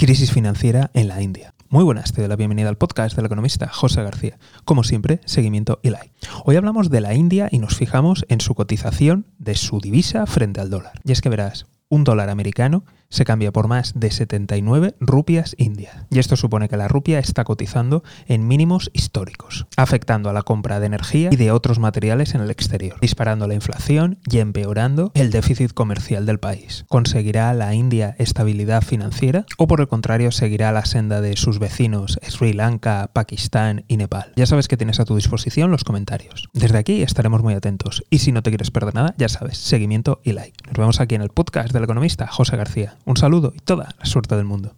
Crisis financiera en la India. Muy buenas, te doy la bienvenida al podcast del economista José García. Como siempre, seguimiento ELAI. Hoy hablamos de la India y nos fijamos en su cotización de su divisa frente al dólar. Y es que verás, un dólar americano se cambia por más de 79 rupias indias. Y esto supone que la rupia está cotizando en mínimos históricos, afectando a la compra de energía y de otros materiales en el exterior, disparando la inflación y empeorando el déficit comercial del país. ¿Conseguirá la India estabilidad financiera o por el contrario seguirá la senda de sus vecinos Sri Lanka, Pakistán y Nepal? Ya sabes que tienes a tu disposición los comentarios. Desde aquí estaremos muy atentos y si no te quieres perder nada, ya sabes, seguimiento y like. Nos vemos aquí en el podcast del economista José García. Un saludo y toda la suerte del mundo.